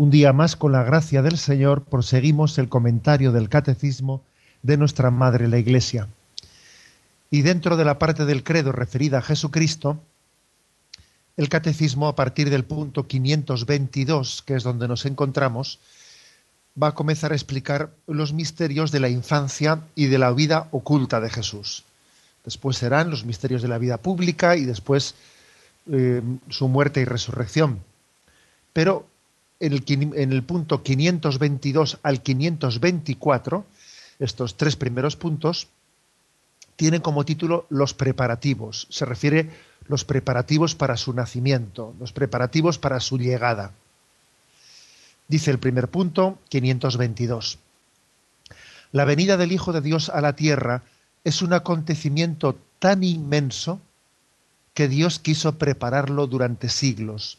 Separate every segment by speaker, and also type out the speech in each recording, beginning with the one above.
Speaker 1: Un día más, con la gracia del Señor, proseguimos el comentario del Catecismo de nuestra Madre la Iglesia. Y dentro de la parte del credo referida a Jesucristo, el Catecismo, a partir del punto 522, que es donde nos encontramos, va a comenzar a explicar los misterios de la infancia y de la vida oculta de Jesús. Después serán los misterios de la vida pública y después eh, su muerte y resurrección. Pero en el, punto 522 al 524, estos tres primeros puntos, tienen como título los preparativos. Se refiere los preparativos para su nacimiento, los preparativos para su llegada. Dice el primer punto, 522. La venida del Hijo de Dios a la tierra es un acontecimiento tan inmenso que Dios quiso prepararlo durante siglos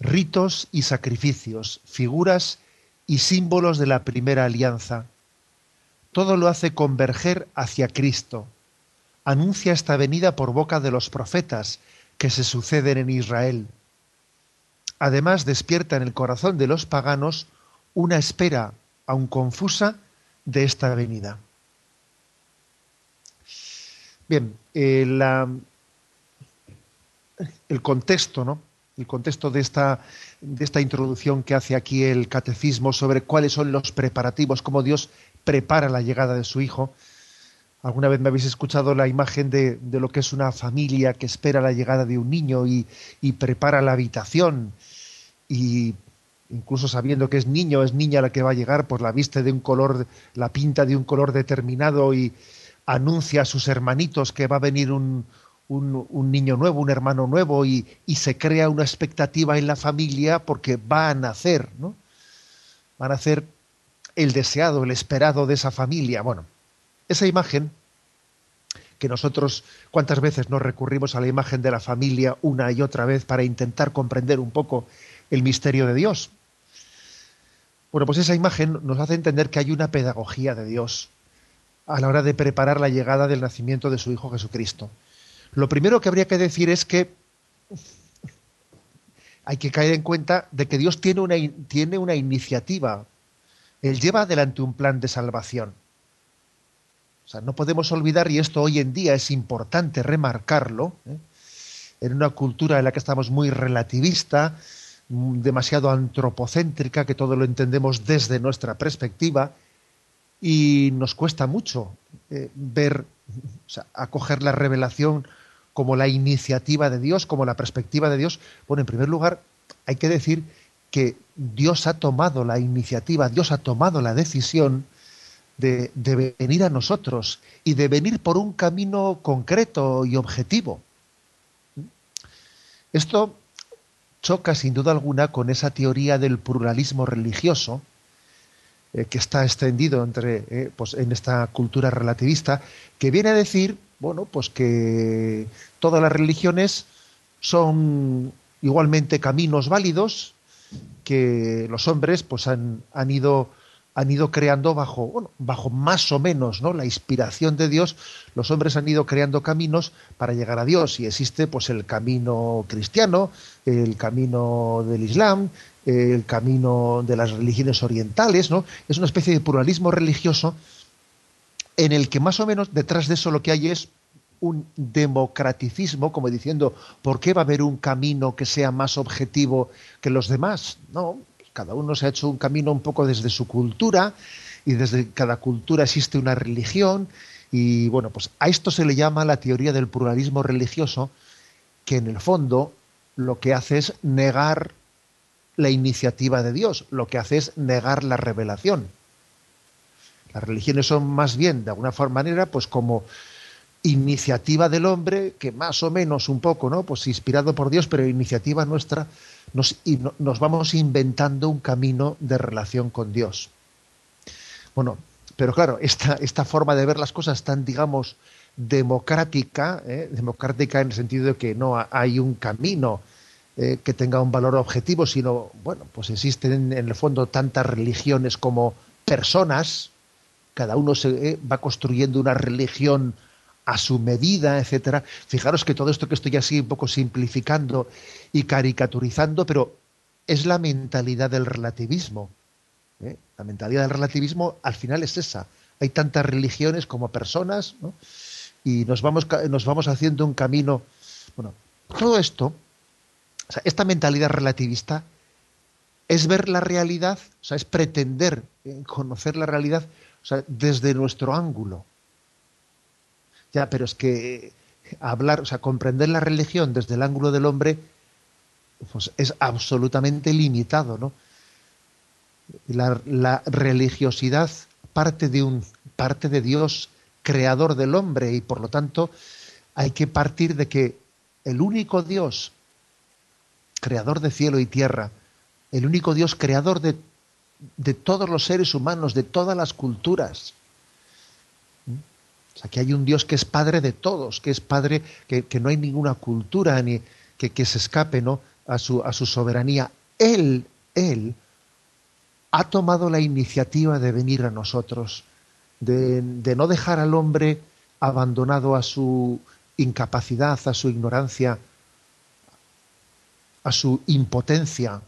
Speaker 1: ritos y sacrificios, figuras y símbolos de la primera alianza. Todo lo hace converger hacia Cristo. Anuncia esta venida por boca de los profetas que se suceden en Israel. Además despierta en el corazón de los paganos una espera, aun confusa, de esta venida. Bien, eh, el contexto, ¿no? El contexto de esta, de esta introducción que hace aquí el catecismo sobre cuáles son los preparativos, cómo Dios prepara la llegada de su Hijo. Alguna vez me habéis escuchado la imagen de, de lo que es una familia que espera la llegada de un niño y, y prepara la habitación y incluso sabiendo que es niño, es niña la que va a llegar, pues la viste de un color, la pinta de un color determinado y anuncia a sus hermanitos que va a venir un, un, niño nuevo, un hermano nuevo y, se crea una expectativa en la familia porque va a nacer, ¿no? Va a nacer el deseado, el esperado de esa familia. Bueno, esa imagen que nosotros cuántas veces nos recurrimos a la imagen de la familia una y otra vez para intentar comprender un poco el misterio de Dios. Bueno, pues esa imagen nos hace entender que hay una pedagogía de Dios a la hora de preparar la llegada del nacimiento de su Hijo Jesucristo. Lo primero que habría que decir es que hay que caer en cuenta de que Dios tiene una, tiene una iniciativa. Él lleva adelante un plan de salvación. O sea, no podemos olvidar, y esto hoy en día es importante remarcarlo, ¿eh? en una cultura en la que estamos muy relativista, demasiado antropocéntrica, que todo lo entendemos desde nuestra perspectiva, y nos cuesta mucho eh, ver, o sea, acoger la revelación como la iniciativa de Dios, como la perspectiva de Dios. Bueno, en primer lugar, hay que decir que Dios ha tomado la iniciativa, Dios ha tomado la decisión de, venir a nosotros y de venir por un camino concreto y objetivo. Esto choca sin duda alguna con esa teoría del pluralismo religioso eh, que está extendido entre, eh, pues en esta cultura relativista, que viene a decir bueno, pues que todas las religiones son igualmente caminos válidos que los hombres pues han, han ido han ido creando bajo bueno, bajo más o menos no la inspiración de Dios los hombres han ido creando caminos para llegar a Dios. Y existe pues el camino cristiano el camino del Islam el camino de las religiones orientales no es una especie de pluralismo religioso en el que más o menos detrás de eso lo que hay es un democraticismo, como diciendo, ¿por qué va a haber un camino que sea más objetivo que los demás? No, cada uno se ha hecho un camino un poco desde su cultura y desde cada cultura existe una religión y bueno, pues a esto se le llama la teoría del pluralismo religioso, que en el fondo lo que hace es negar la iniciativa de Dios, lo que hace es negar la revelación. Las religiones son más bien, de alguna forma manera, pues como iniciativa del hombre, que más o menos un poco, ¿no? Pues inspirado por Dios, pero iniciativa nuestra, nos, nos vamos inventando un camino de relación con Dios. Bueno, pero claro, esta, esta forma de ver las cosas tan, digamos, democrática, ¿eh? democrática en el sentido de que no hay un camino eh, que tenga un valor objetivo, sino, bueno, pues existen en el fondo tantas religiones como personas, cada uno se eh, va construyendo una religión a su medida, etcétera. Fijaros que todo esto que estoy así un poco simplificando y caricaturizando, pero es la mentalidad del relativismo. ¿eh? La mentalidad del relativismo al final es esa. Hay tantas religiones como personas, y nos vamos, nos vamos haciendo un camino. Bueno, todo esto, esta mentalidad relativista, es ver la realidad, o sea, es pretender eh, conocer la realidad desde nuestro ángulo. Ya, pero es que hablar, o sea, comprender la religión desde el ángulo del hombre, pues es absolutamente limitado, ¿no? La, religiosidad parte de un parte de Dios creador del hombre y por lo tanto hay que partir de que el único Dios creador de cielo y tierra, el único Dios creador de, de todos los seres humanos, de todas las culturas, o sea, que hay un Dios que es padre de todos, que es padre, que, no hay ninguna cultura ni que, que se escape ¿no? a, su, soberanía. Él, Él ha tomado la iniciativa de venir a nosotros, de, no dejar al hombre abandonado a su incapacidad, a su ignorancia, a su impotencia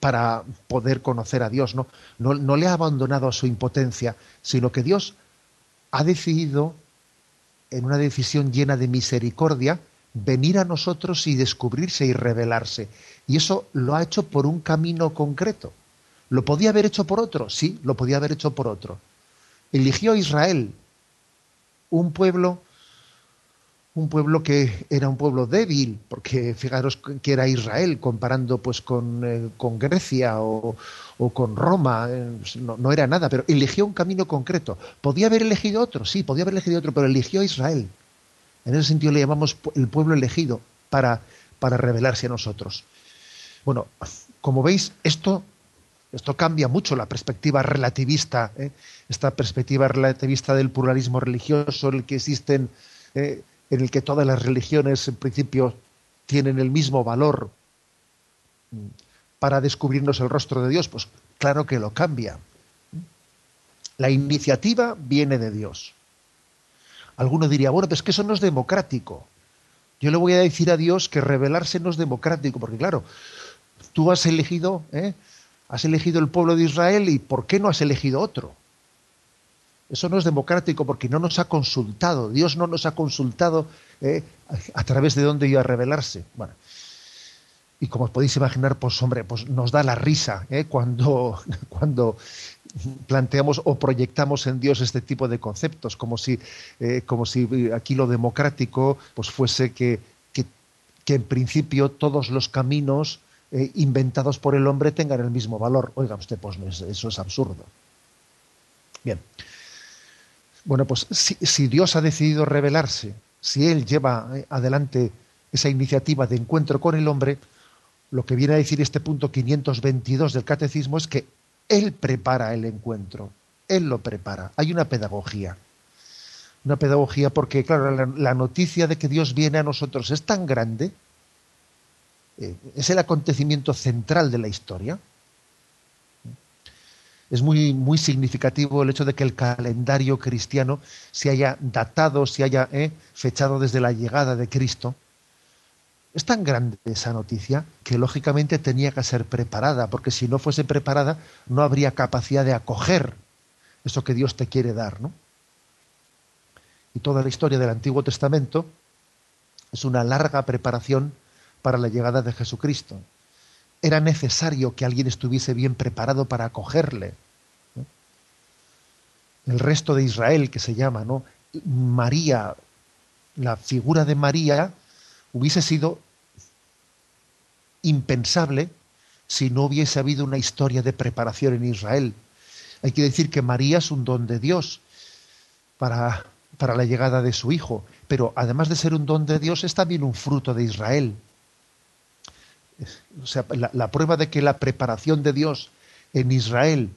Speaker 1: para poder conocer a Dios. ¿no? No, no le ha abandonado a su impotencia, sino que Dios ha decidido, en una decisión llena de misericordia, venir a nosotros y descubrirse y revelarse. Y eso lo ha hecho por un camino concreto. ¿Lo podía haber hecho por otro? Sí, lo podía haber hecho por otro. Eligió a Israel, un pueblo un pueblo que era un pueblo débil, porque fijaros que era Israel comparando pues con, eh, con Grecia o, con Roma, eh, no, era nada, pero eligió un camino concreto. ¿Podía haber elegido otro? Sí, podía haber elegido otro, pero eligió a Israel. En ese sentido le llamamos el pueblo elegido para, para revelarse a nosotros. Bueno, como veis, esto, esto cambia mucho la perspectiva relativista, ¿eh? esta perspectiva relativista del pluralismo religioso, el que existen en el que todas las religiones en principio tienen el mismo valor para descubrirnos el rostro de Dios, pues claro que lo cambia. La iniciativa viene de Dios. Alguno diría, bueno, pues que eso no es democrático. Yo le voy a decir a Dios que revelarse no es democrático, porque claro, tú has elegido, ¿eh? has elegido el pueblo de Israel y ¿por qué no has elegido otro? Eso no es democrático porque no nos ha consultado. Dios no nos ha consultado eh, a través de dónde iba a revelarse. Bueno, y como os podéis imaginar, pues hombre, pues nos da la risa eh, cuando, cuando planteamos o proyectamos en Dios este tipo de conceptos, como si, eh, como si aquí lo democrático pues fuese que, que, que en principio todos los caminos inventados por el hombre tengan el mismo valor. Oiga usted, pues eso es absurdo. Bien. Bueno, pues si, Dios ha decidido revelarse, si Él lleva eh, adelante esa iniciativa de encuentro con el hombre, lo que viene a decir este punto 522 del catecismo es que Él prepara el encuentro, Él lo prepara. Hay una pedagogía. Una pedagogía porque, claro, la, noticia de que Dios viene a nosotros es tan grande, eh, es el acontecimiento central de la historia, es muy, muy significativo el hecho de que el calendario cristiano se haya datado, se haya eh, fechado desde la llegada de Cristo. Es tan grande esa noticia que lógicamente tenía que ser preparada, porque si no fuese preparada no habría capacidad de acoger eso que Dios te quiere dar, ¿no? Y toda la historia del Antiguo Testamento es una larga preparación para la llegada de Jesucristo era necesario que alguien estuviese bien preparado para acogerle. El resto de Israel, que se llama, ¿no? María, la figura de María, hubiese sido impensable si no hubiese habido una historia de preparación en Israel. Hay que decir que María es un don de Dios para, para la llegada de su Hijo, pero además de ser un don de Dios es también un fruto de Israel o sea, la, prueba de que la preparación de Dios en Israel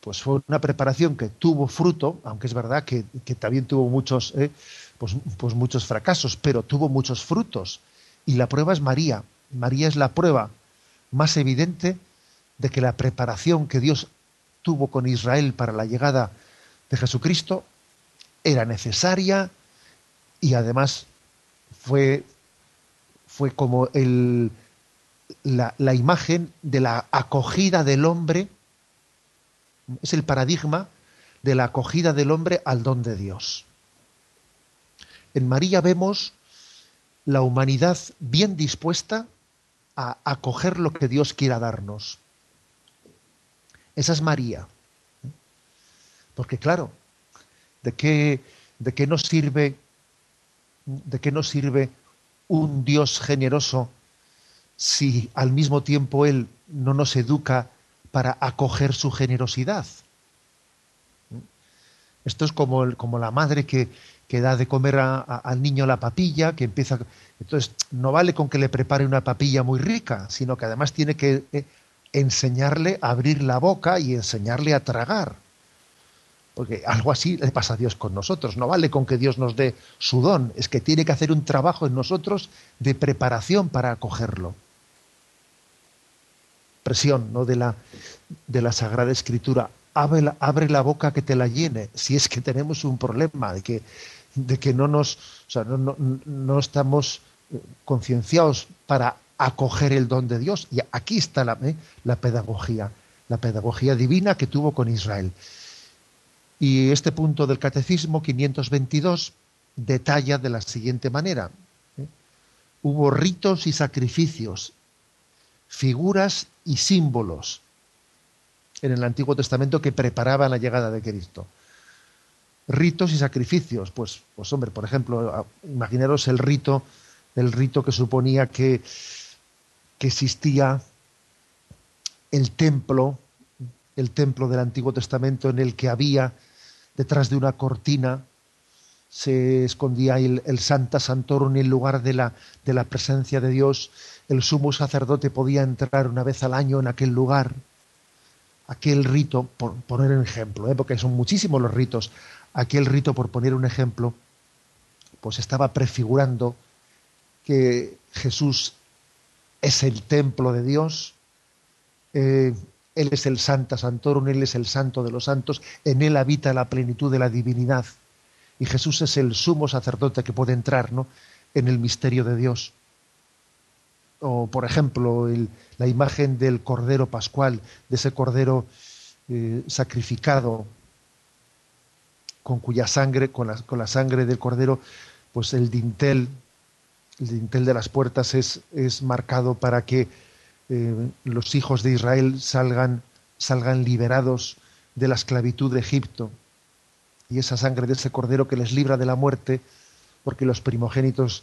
Speaker 1: pues fue una preparación que tuvo fruto, aunque es verdad que, también tuvo muchos, eh, pues, pues muchos fracasos, pero tuvo muchos frutos. Y la prueba es María. María es la prueba más evidente de que la preparación que Dios tuvo con Israel para la llegada de Jesucristo era necesaria y además fue, fue como el, la, imagen de la acogida del hombre, es el paradigma de la acogida del hombre al don de Dios. En María vemos la humanidad bien dispuesta a acoger lo que Dios quiera darnos. Esa es María. Porque claro, ¿de qué, de qué nos sirve de qué nos sirve un Dios generoso si al mismo tiempo Él no nos educa para acoger su generosidad? Esto es como, como la madre que, que da de comer al niño la papilla, que empieza... Entonces, no vale con que le prepare una papilla muy rica, sino que además tiene que eh, enseñarle a abrir la boca y enseñarle a tragar. Porque algo así le pasa a Dios con nosotros. No vale con que Dios nos dé su don, es que tiene que hacer un trabajo en nosotros de preparación para acogerlo. ¿No? de, la, de la Sagrada Escritura. Abre la, abre la boca que te la llene, si es que tenemos un problema de que de que no nos, no, estamos eh, concienciados para acoger el don de Dios. Y aquí está la, eh, la pedagogía, la pedagogía divina que tuvo con Israel. Y este punto del Catecismo 522 detalla de la siguiente manera. ¿eh? Hubo ritos y sacrificios, figuras y símbolos en el Antiguo Testamento que preparaban la llegada de Cristo ritos y sacrificios. Pues, pues hombre, por ejemplo, imaginaros el rito, el rito que suponía que, que existía el templo, el templo del Antiguo Testamento en el que había detrás de una cortina se escondía el, Santa Santorum en lugar de la, de la presencia de Dios. El sumo sacerdote podía entrar una vez al año en aquel lugar. Aquel rito, por poner un ejemplo, ¿eh? porque son muchísimos los ritos, aquel rito, por poner un ejemplo, pues estaba prefigurando que Jesús es el templo de Dios, eh, Él es el Santa Santorum, Él es el Santo de los Santos, en Él habita la plenitud de la divinidad. Y Jesús es el sumo sacerdote que puede entrar ¿no? en el misterio de Dios. O, por ejemplo, la imagen del Cordero Pascual, de ese Cordero eh, sacrificado con cuya sangre, con la, sangre del cordero, pues el dintel, el dintel de las puertas es, es marcado para que eh, los hijos de Israel salgan, salgan liberados de la esclavitud de Egipto. Y esa sangre de ese cordero que les libra de la muerte, porque los primogénitos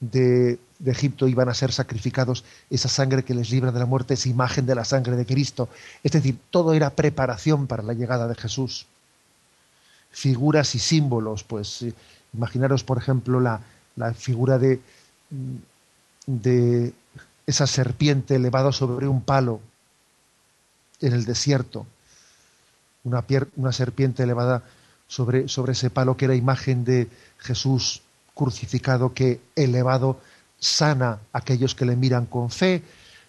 Speaker 1: de, de, Egipto iban a ser sacrificados, esa sangre que les libra de la muerte es imagen de la sangre de Cristo. Es decir, todo era preparación para la llegada de Jesús figuras y símbolos. Pues eh, imaginaros, por ejemplo, la, figura de, mm, de esa serpiente elevada sobre un palo en el desierto, una, una serpiente elevada sobre, sobre, ese palo que era imagen de Jesús crucificado que elevado sana a aquellos que le miran con fe,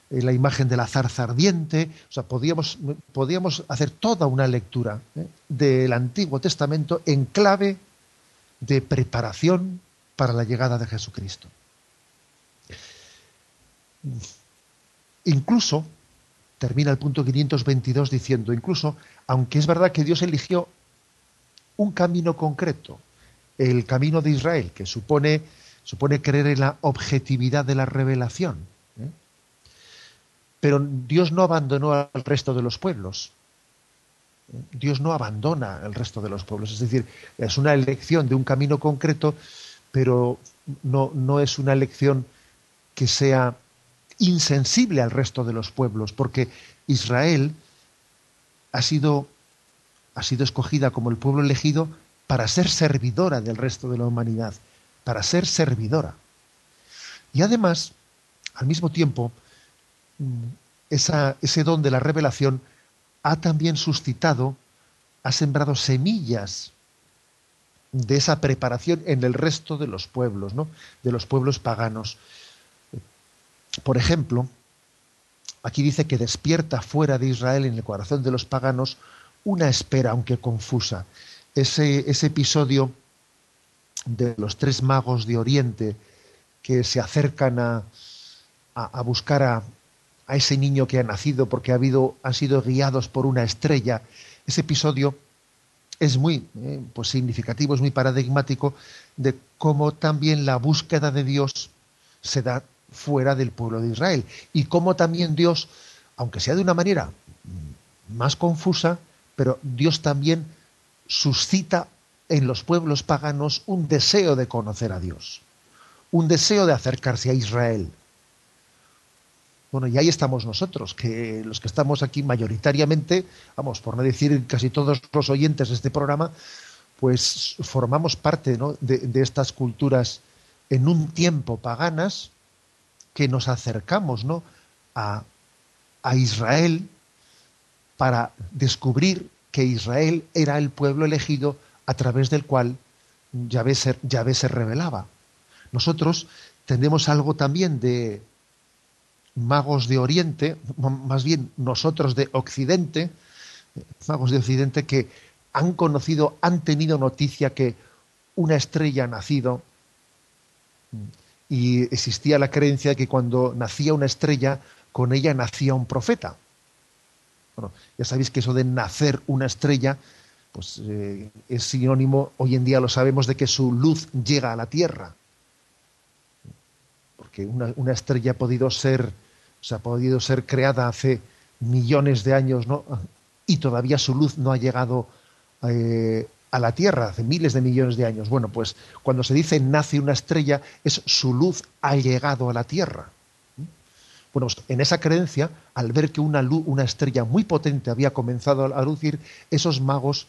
Speaker 1: eh, la imagen de la zarza ardiente, o sea, podíamos, hacer toda una lectura ¿eh? del Antiguo Testamento en clave de preparación para la llegada de Jesucristo. Incluso, termina el punto 522 diciendo, incluso, aunque es verdad que Dios eligió un camino concreto, el camino de Israel, que supone, supone creer en la objetividad de la revelación, pero Dios no abandonó al resto de los pueblos. Dios no abandona al resto de los pueblos. Es decir, es una elección de un camino concreto, pero no, no es una elección que sea insensible al resto de los pueblos, porque Israel ha sido, ha sido escogida como el pueblo elegido para ser servidora del resto de la humanidad, para ser servidora. Y además, al mismo tiempo, ese don de la revelación ha también suscitado ha sembrado semillas de esa preparación en el resto de los pueblos, ¿no? de los pueblos paganos. Por ejemplo, aquí dice que despierta fuera de Israel, en el corazón de los paganos, una espera, aunque confusa. Ese, ese episodio de los tres magos de Oriente que se acercan a, a, buscar a, a, ese niño que ha nacido porque ha han sido guiados por una estrella. Ese episodio es muy eh, pues significativo, es muy paradigmático de cómo también la búsqueda de Dios se da fuera del pueblo de Israel y cómo también Dios, aunque sea de una manera más confusa, pero Dios también suscita en los pueblos paganos un deseo de conocer a Dios, un deseo de acercarse a Israel. Bueno, y ahí estamos nosotros, que los que estamos aquí mayoritariamente, vamos, por no decir casi todos los oyentes de este programa, pues formamos parte de, estas culturas en un tiempo paganas que nos acercamos ¿no? a, a Israel para descubrir que Israel era el pueblo elegido a través del cual Yahvé se, se revelaba. Nosotros tenemos algo también de magos de Oriente, más bien nosotros de Occidente, magos de Occidente que han conocido, han tenido noticia que una estrella ha nacido y existía la creencia de que cuando nacía una estrella, con ella nacía un profeta. Bueno, ya sabéis que eso de nacer una estrella pues eh, es sinónimo, hoy en día lo sabemos, de que su luz llega a la Tierra. Porque una, estrella ha podido ser, o ha podido ser creada hace millones de años, ¿no? Y todavía su luz no ha llegado eh, a la Tierra, hace miles de millones de años. Bueno, pues cuando se dice nace una estrella, es su luz ha llegado a la Tierra. Bueno, pues en esa creencia, al ver que una, luz, una estrella muy potente había comenzado a lucir, esos magos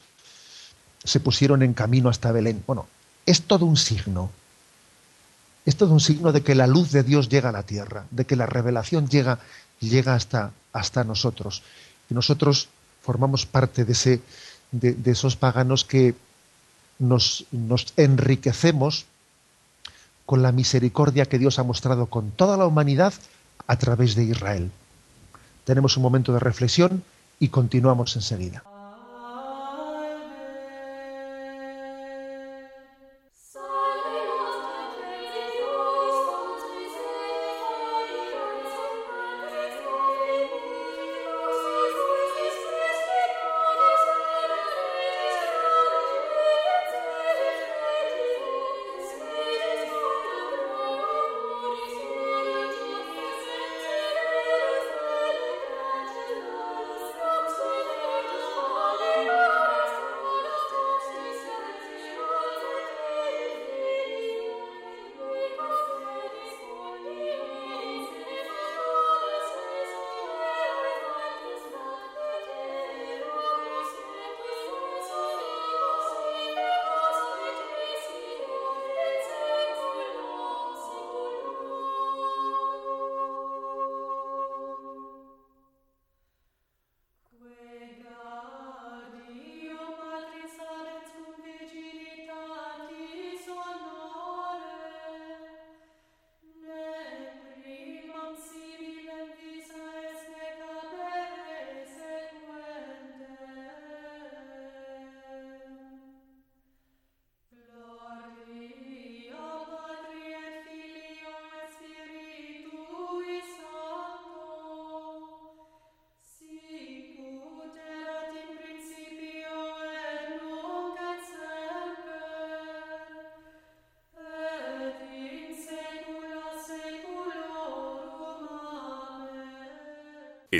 Speaker 1: se pusieron en camino hasta Belén. Bueno, es todo un signo. Es todo un signo de que la luz de Dios llega a la tierra, de que la revelación llega, llega hasta, hasta nosotros. Y nosotros formamos parte de, ese, de, esos paganos que nos, nos enriquecemos con la misericordia que Dios ha mostrado con toda la humanidad a través de Israel. Tenemos un momento de reflexión y continuamos enseguida.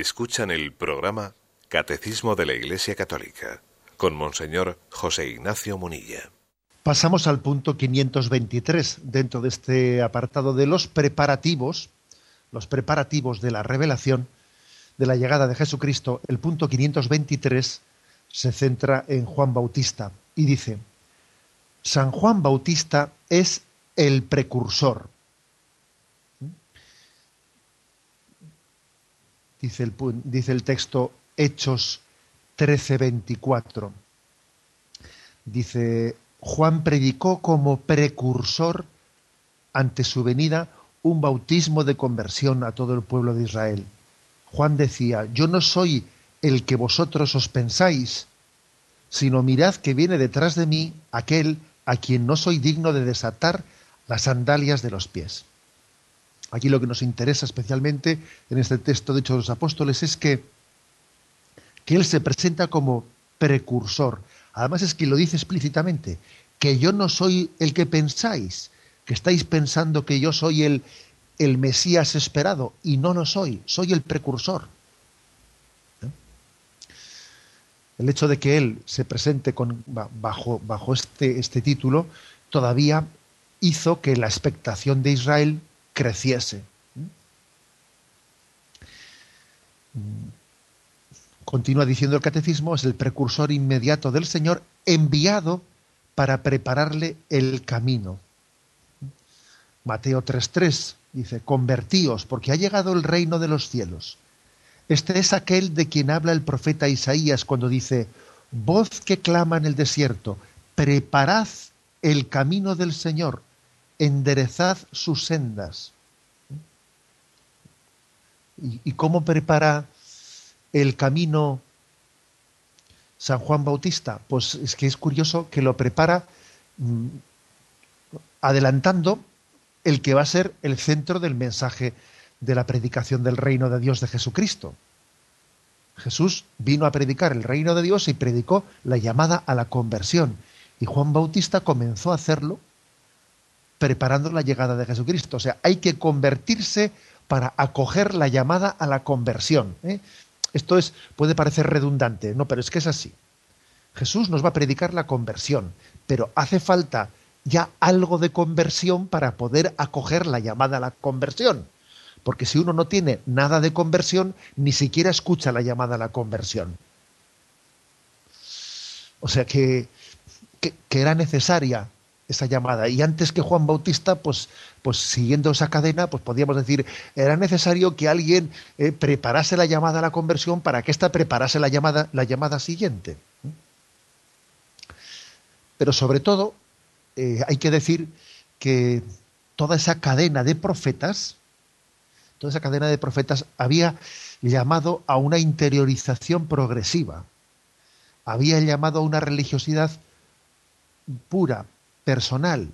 Speaker 2: Escuchan el programa Catecismo de la Iglesia Católica con Monseñor José Ignacio Munilla.
Speaker 1: Pasamos al punto 523 dentro de este apartado de los preparativos, los preparativos de la revelación de la llegada de Jesucristo. El punto 523 se centra en Juan Bautista y dice, San Juan Bautista es el precursor dice el, dice el texto Hechos 13:24. Dice, Juan predicó como precursor ante su venida un bautismo de conversión a todo el pueblo de Israel. Juan decía, yo no soy el que vosotros os pensáis, sino mirad que viene detrás de mí aquel a quien no soy digno de desatar las sandalias de los pies. Aquí lo que nos interesa especialmente en este texto de Hechos de los Apóstoles es que, que Él se presenta como precursor. Además es que lo dice explícitamente, que yo no soy el que pensáis, que estáis pensando que yo soy el, el Mesías esperado, y no lo soy, soy el precursor. El hecho de que Él se presente bajo, bajo este, este título todavía hizo que la expectación de Israel creciese. Continúa diciendo el catecismo, es el precursor inmediato del Señor enviado para prepararle el camino. Mateo 3.3 dice, convertíos porque ha llegado el reino de los cielos. Este es aquel de quien habla el profeta Isaías cuando dice, voz que clama en el desierto, preparad el camino del Señor, enderezad sus sendas. ¿Y, cómo prepara el camino San Juan Bautista? Pues es que es curioso que lo prepara mm, adelantando el que va a ser el centro del mensaje de la predicación del reino de Dios de Jesucristo. Jesús vino a predicar el reino de Dios y predicó la llamada a la conversión. Y Juan Bautista comenzó a hacerlo preparando la llegada de Jesucristo. O sea, hay que convertirse para acoger la llamada a la conversión. ¿eh? Esto es, puede parecer redundante, no, pero es que es así. Jesús nos va a predicar la conversión, pero hace falta ya algo de conversión para poder acoger la llamada a la conversión. Porque si uno no tiene nada de conversión, ni siquiera escucha la llamada a la conversión. O sea que, que, que era necesaria esa llamada. Y antes que Juan Bautista, pues, pues siguiendo esa cadena, pues podríamos decir, era necesario que alguien eh, preparase la llamada a la conversión para que ésta preparase la llamada, la llamada siguiente. Pero sobre todo, eh, hay que decir que toda esa cadena de profetas, toda esa cadena de profetas había llamado a una interiorización progresiva, había llamado a una religiosidad pura, personal,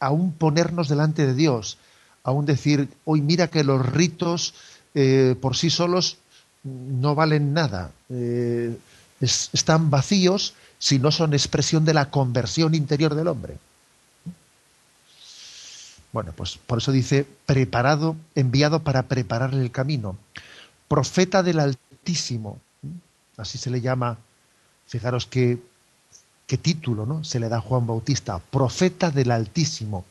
Speaker 1: aún ponernos delante de Dios, aún decir, hoy mira que los ritos eh, por sí solos no valen nada, eh, están vacíos si no son expresión de la conversión interior del hombre. Bueno, pues por eso dice, preparado, enviado para prepararle el camino. Profeta del Altísimo, así se le llama. Fijaros que qué título ¿no? se le da a Juan Bautista, profeta del Altísimo.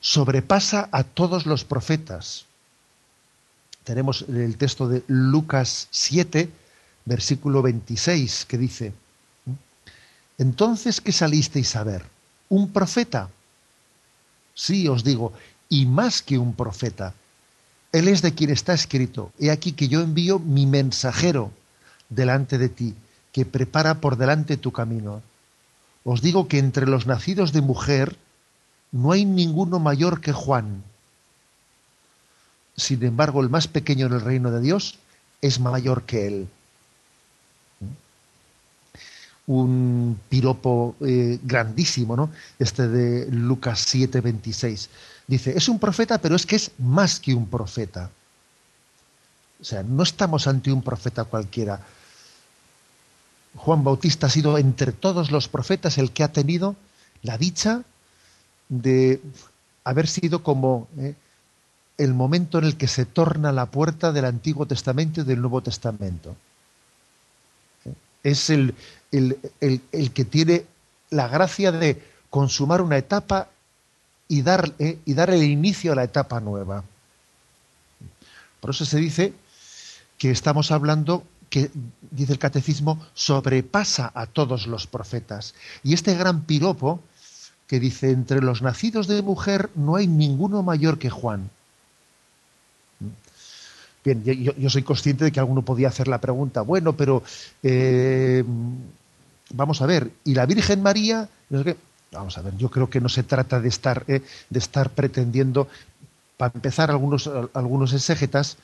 Speaker 1: Sobrepasa a todos los profetas. Tenemos el texto de Lucas 7, versículo 26, que dice, entonces, ¿qué salisteis a ver? ¿Un profeta? Sí, os digo, y más que un profeta. Él es de quien está escrito, he aquí que yo envío mi mensajero delante de ti que prepara por delante tu camino. Os digo que entre los nacidos de mujer no hay ninguno mayor que Juan. Sin embargo, el más pequeño en el reino de Dios es mayor que él. Un piropo eh, grandísimo, ¿no? Este de Lucas 7, 26. Dice, es un profeta, pero es que es más que un profeta. O sea, no estamos ante un profeta cualquiera Juan Bautista ha sido entre todos los profetas el que ha tenido la dicha de haber sido como eh, el momento en el que se torna la puerta del Antiguo Testamento y del Nuevo Testamento. Es el, el, que tiene la gracia de consumar una etapa y dar, eh, y dar el inicio a la etapa nueva. Por eso se dice que estamos hablando que, dice el catecismo, sobrepasa a todos los profetas. Y este gran piropo que dice, entre los nacidos de mujer no hay ninguno mayor que Juan. Bien, yo, soy consciente de que alguno podía hacer la pregunta, bueno, pero eh, vamos a ver, y la Virgen María, vamos a ver, yo creo que no se trata de estar, eh, de estar pretendiendo, para empezar, algunos, algunos exégetas,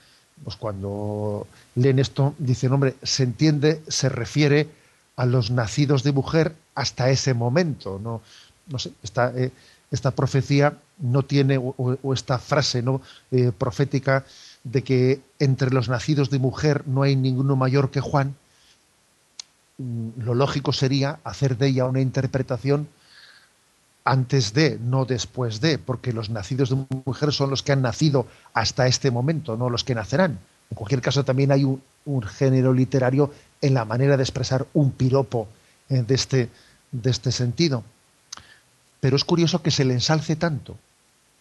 Speaker 1: pues cuando leen esto, dicen, hombre, se entiende, se refiere a los nacidos de mujer hasta ese momento, no, no sé, esta, eh, profecía no tiene, o, esta frase no eh, profética de que entre los nacidos de mujer no hay ninguno mayor que Juan, mm, lo lógico sería hacer de ella una interpretación antes de, no después de, porque los nacidos de mujer son los que han nacido hasta este momento, no los que nacerán. En cualquier caso, también hay un, género literario en la manera de expresar un piropo eh, de, este, de este sentido. Pero es curioso que se le ensalce tanto,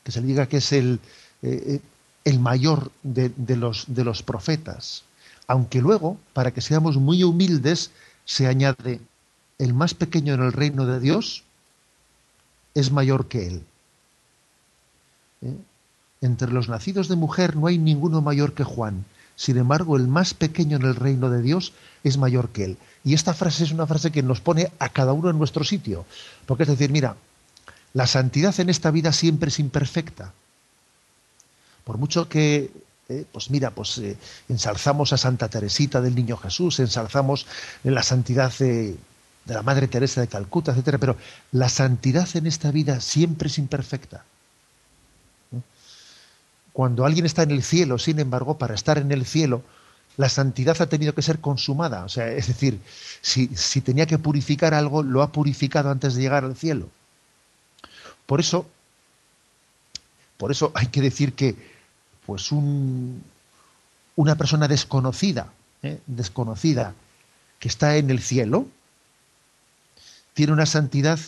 Speaker 1: que se le diga que es el, eh, eh, el mayor de, los, de los profetas. Aunque luego, para que seamos muy humildes, se añade el más pequeño en el reino de Dios es mayor que él. ¿Eh? Entre los nacidos de mujer no hay ninguno mayor que Juan. Sin embargo, el más pequeño en el reino de Dios es mayor que él. Y esta frase es una frase que nos pone a cada uno en nuestro sitio. Porque es decir, mira, la santidad en esta vida siempre es imperfecta. Por mucho que, eh, pues mira, pues eh, ensalzamos a Santa Teresita del Niño Jesús, ensalzamos la santidad de, la Madre Teresa de Calcuta, etcétera, pero la santidad en esta vida siempre es imperfecta. Cuando alguien está en el cielo, sin embargo, para estar en el cielo, la santidad ha tenido que ser consumada. O sea, es decir, si, si tenía que purificar algo, lo ha purificado antes de llegar al cielo. Por eso, por eso hay que decir que, pues un, una persona desconocida, ¿eh? desconocida, que está en el cielo, tiene una santidad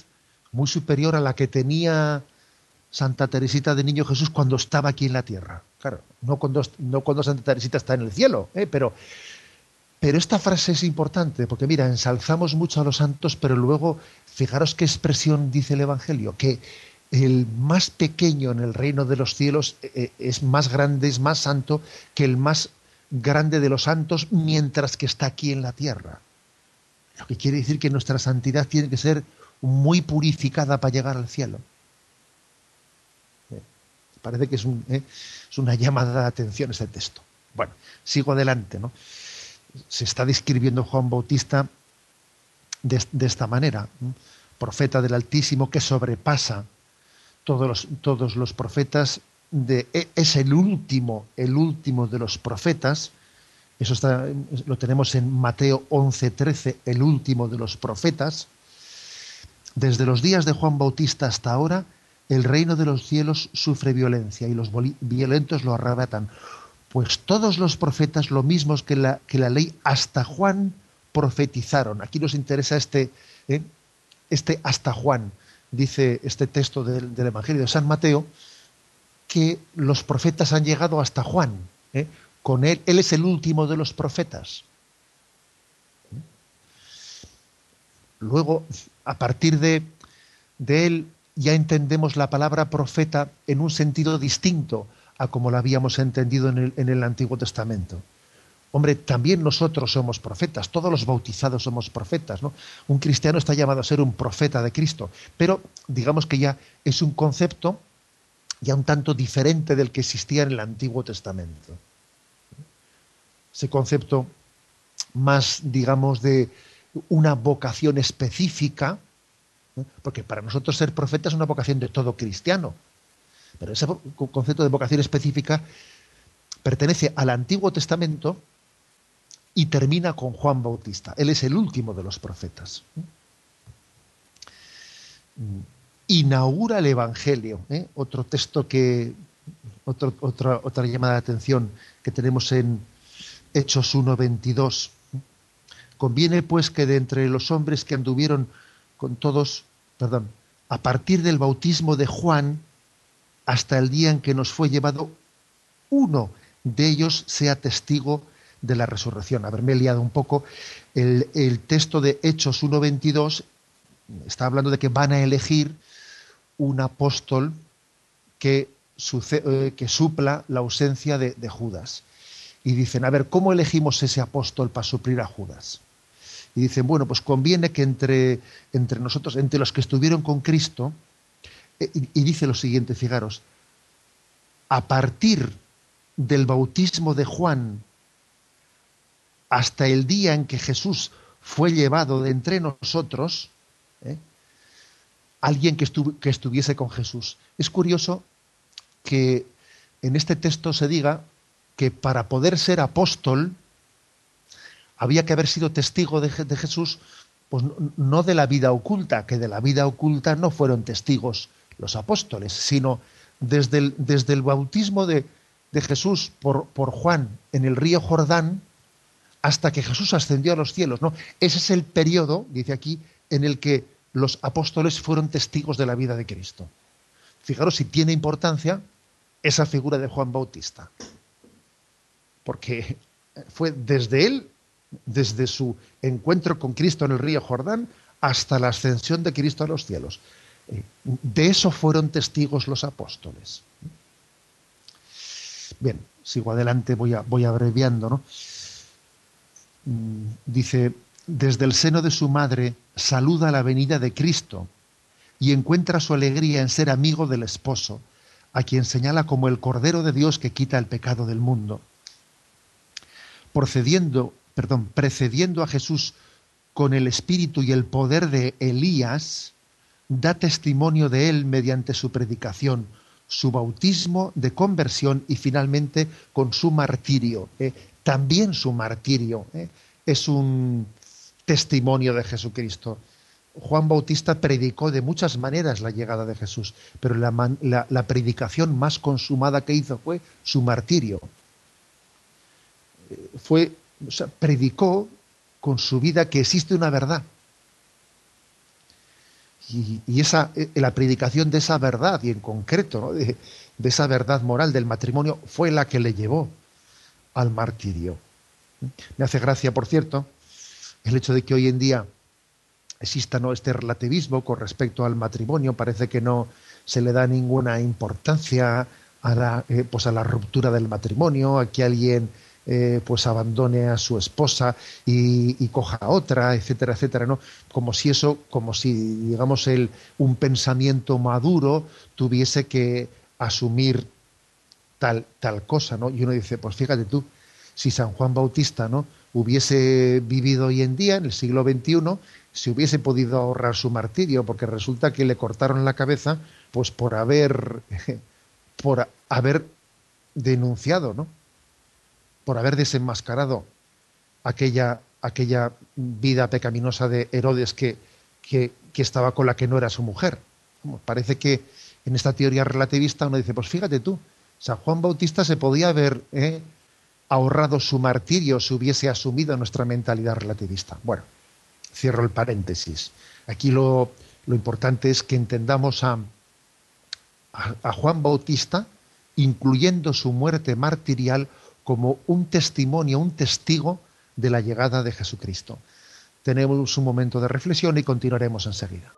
Speaker 1: muy superior a la que tenía Santa Teresita de Niño Jesús cuando estaba aquí en la tierra. Claro, no cuando, Santa Teresita está en el cielo, ¿eh? pero, pero esta frase es importante, porque mira, ensalzamos mucho a los santos, pero luego, fijaros qué expresión dice el Evangelio, que el más pequeño en el reino de los cielos eh, eh, es más grande, es más santo que el más grande de los santos mientras que está aquí en la tierra. Lo que quiere decir que nuestra santidad tiene que ser muy purificada para llegar al cielo. Eh, parece que es, una llamada de atención ese texto. Bueno, sigo adelante. ¿no? Se está describiendo Juan Bautista de, esta manera, profeta del Altísimo que sobrepasa todos los, profetas, e, es el último, el último de los profetas, eso está, lo tenemos en Mateo 11, 13, el último de los profetas. Desde los días de Juan Bautista hasta ahora, el reino de los cielos sufre violencia y los violentos lo arrebatan. Pues todos los profetas, lo mismos que la, que la ley, hasta Juan profetizaron. Aquí nos interesa este, ¿eh? este hasta Juan dice este texto del, Evangelio de San Mateo, que los profetas han llegado hasta Juan. ¿eh? Con él, él es el último de los profetas. Luego, a partir de, de él, ya entendemos la palabra profeta en un sentido distinto a como la habíamos entendido en el, en el Antiguo Testamento. Hombre, también nosotros somos profetas, todos los bautizados somos profetas. Un cristiano está llamado a ser un profeta de Cristo, pero digamos que ya es un concepto ya un tanto diferente del que existía en el Antiguo Testamento. Ese concepto más, digamos, de una vocación específica, porque para nosotros ser profeta es una vocación de todo cristiano, pero ese concepto de vocación específica pertenece al Antiguo Testamento y termina con Juan Bautista. Él es el último de los profetas. Inaugura el Evangelio, ¿eh? otro texto que, otra, otra llamada de atención que tenemos en Hechos 1.22. Conviene pues que de entre los hombres que anduvieron con todos, perdón, a partir del bautismo de Juan hasta el día en que nos fue llevado, uno de ellos sea testigo de la resurrección. Haberme liado un poco. El, texto de Hechos 1.22 está hablando de que van a elegir un apóstol que, eh, que supla la ausencia de, Judas. Y dicen, a ver, ¿cómo elegimos ese apóstol para suplir a Judas? y dicen, bueno, pues conviene que entre, entre nosotros, entre los que estuvieron con Cristo, eh, y, dice lo siguiente, fijaros, a partir del bautismo de Juan hasta el día en que Jesús fue llevado de entre nosotros, ¿eh? alguien que, que estuviese con Jesús. Es curioso que en este texto se diga que para poder ser apóstol había que haber sido testigo de, Jesús, pues no de la vida oculta, que de la vida oculta no fueron testigos los apóstoles, sino desde el, desde el bautismo de, de Jesús por, por, Juan en el río Jordán hasta que Jesús ascendió a los cielos. ¿no? Ese es el periodo, dice aquí, en el que los apóstoles fueron testigos de la vida de Cristo. Fijaros si tiene importancia esa figura de Juan Bautista. Porque fue desde él, desde su encuentro con Cristo en el río Jordán, hasta la ascensión de Cristo a los cielos. Eh, de eso fueron testigos los apóstoles. Bien, sigo adelante, voy, a, abreviando. ¿no? Mm, dice, desde el seno de su madre saluda la venida de Cristo y encuentra su alegría en ser amigo del esposo, a quien señala como el Cordero de Dios que quita el pecado del mundo. Perdón, precediendo a Jesús con el espíritu y el poder de Elías, da testimonio de él mediante su predicación, su bautismo de conversión y finalmente con su martirio. ¿eh? También su martirio ¿eh? es un testimonio de Jesucristo. Juan Bautista predicó de muchas maneras la llegada de Jesús, pero la, predicación más consumada que hizo fue su martirio. Fue, predicó con su vida que existe una verdad. Y, esa, eh, la predicación de esa verdad, y en concreto de, esa verdad moral del matrimonio, fue la que le llevó al martirio. Me hace gracia, por cierto, el hecho de que hoy en día exista ¿no? este relativismo con respecto al matrimonio, parece que no se le da ninguna importancia a la, eh, pues a la ruptura del matrimonio, a que alguien eh, pues abandone a su esposa y, coja otra, etcétera, etcétera, ¿no? Como si eso, como si, digamos, el, un pensamiento maduro tuviese que asumir tal, tal cosa, ¿no? Y uno dice, pues fíjate tú, si San Juan Bautista, ¿no? hubiese vivido hoy en día, en el siglo XXI, se hubiese podido ahorrar su martirio, porque resulta que le cortaron la cabeza pues por haber, por haber denunciado, ¿no? Por haber desenmascarado aquella, aquella vida pecaminosa de Herodes que, que, estaba con la que no era su mujer. Parece que en esta teoría relativista uno dice, pues fíjate tú, San Juan Bautista se podía haber ¿eh? ahorrado su martirio si hubiese asumido nuestra mentalidad relativista. Bueno, cierro el paréntesis. Aquí lo, importante es que entendamos a, a, Juan Bautista, incluyendo su muerte martirial, como un testimonio, un testigo de la llegada de Jesucristo. Tenemos un momento de reflexión y continuaremos enseguida.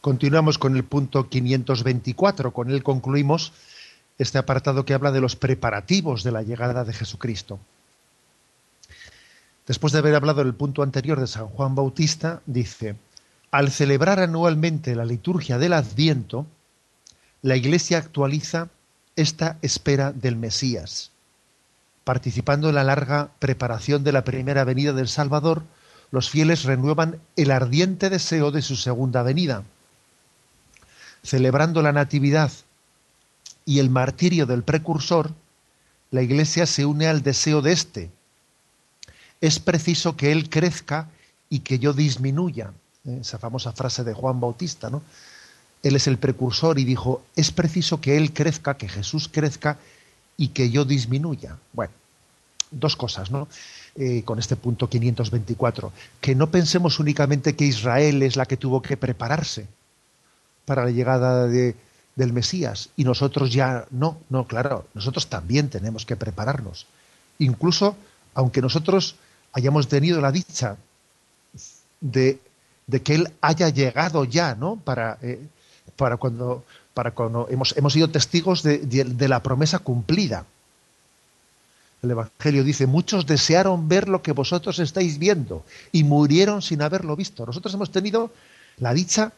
Speaker 1: Continuamos con el punto 524, con él concluimos este apartado que habla de los preparativos de la llegada de Jesucristo. Después de haber hablado del punto anterior de San Juan Bautista, dice, al celebrar anualmente la liturgia del Adviento, la Iglesia actualiza esta espera del Mesías, participando en la larga preparación de la primera venida del Salvador los fieles renuevan el ardiente deseo de su segunda venida. Celebrando la Natividad y el martirio del precursor, la Iglesia se une al deseo de éste. Es preciso que Él crezca y que yo disminuya. ¿eh? Esa famosa frase de Juan Bautista, ¿no? Él es el precursor y dijo, es preciso que Él crezca, que Jesús crezca y que yo disminuya. Bueno, dos cosas, ¿no? Eh, con este punto 524. Que no pensemos únicamente que Israel es la que tuvo que prepararse para la llegada de, del Mesías y nosotros ya no, no, claro, nosotros también tenemos que prepararnos. Incluso, aunque nosotros hayamos tenido la dicha de, de que Él haya llegado ya, ¿no? Para, eh, para cuando, para cuando hemos, hemos sido testigos de, de, la promesa cumplida. El Evangelio dice, muchos desearon ver lo que vosotros estáis viendo y murieron sin haberlo visto. Nosotros hemos tenido la dicha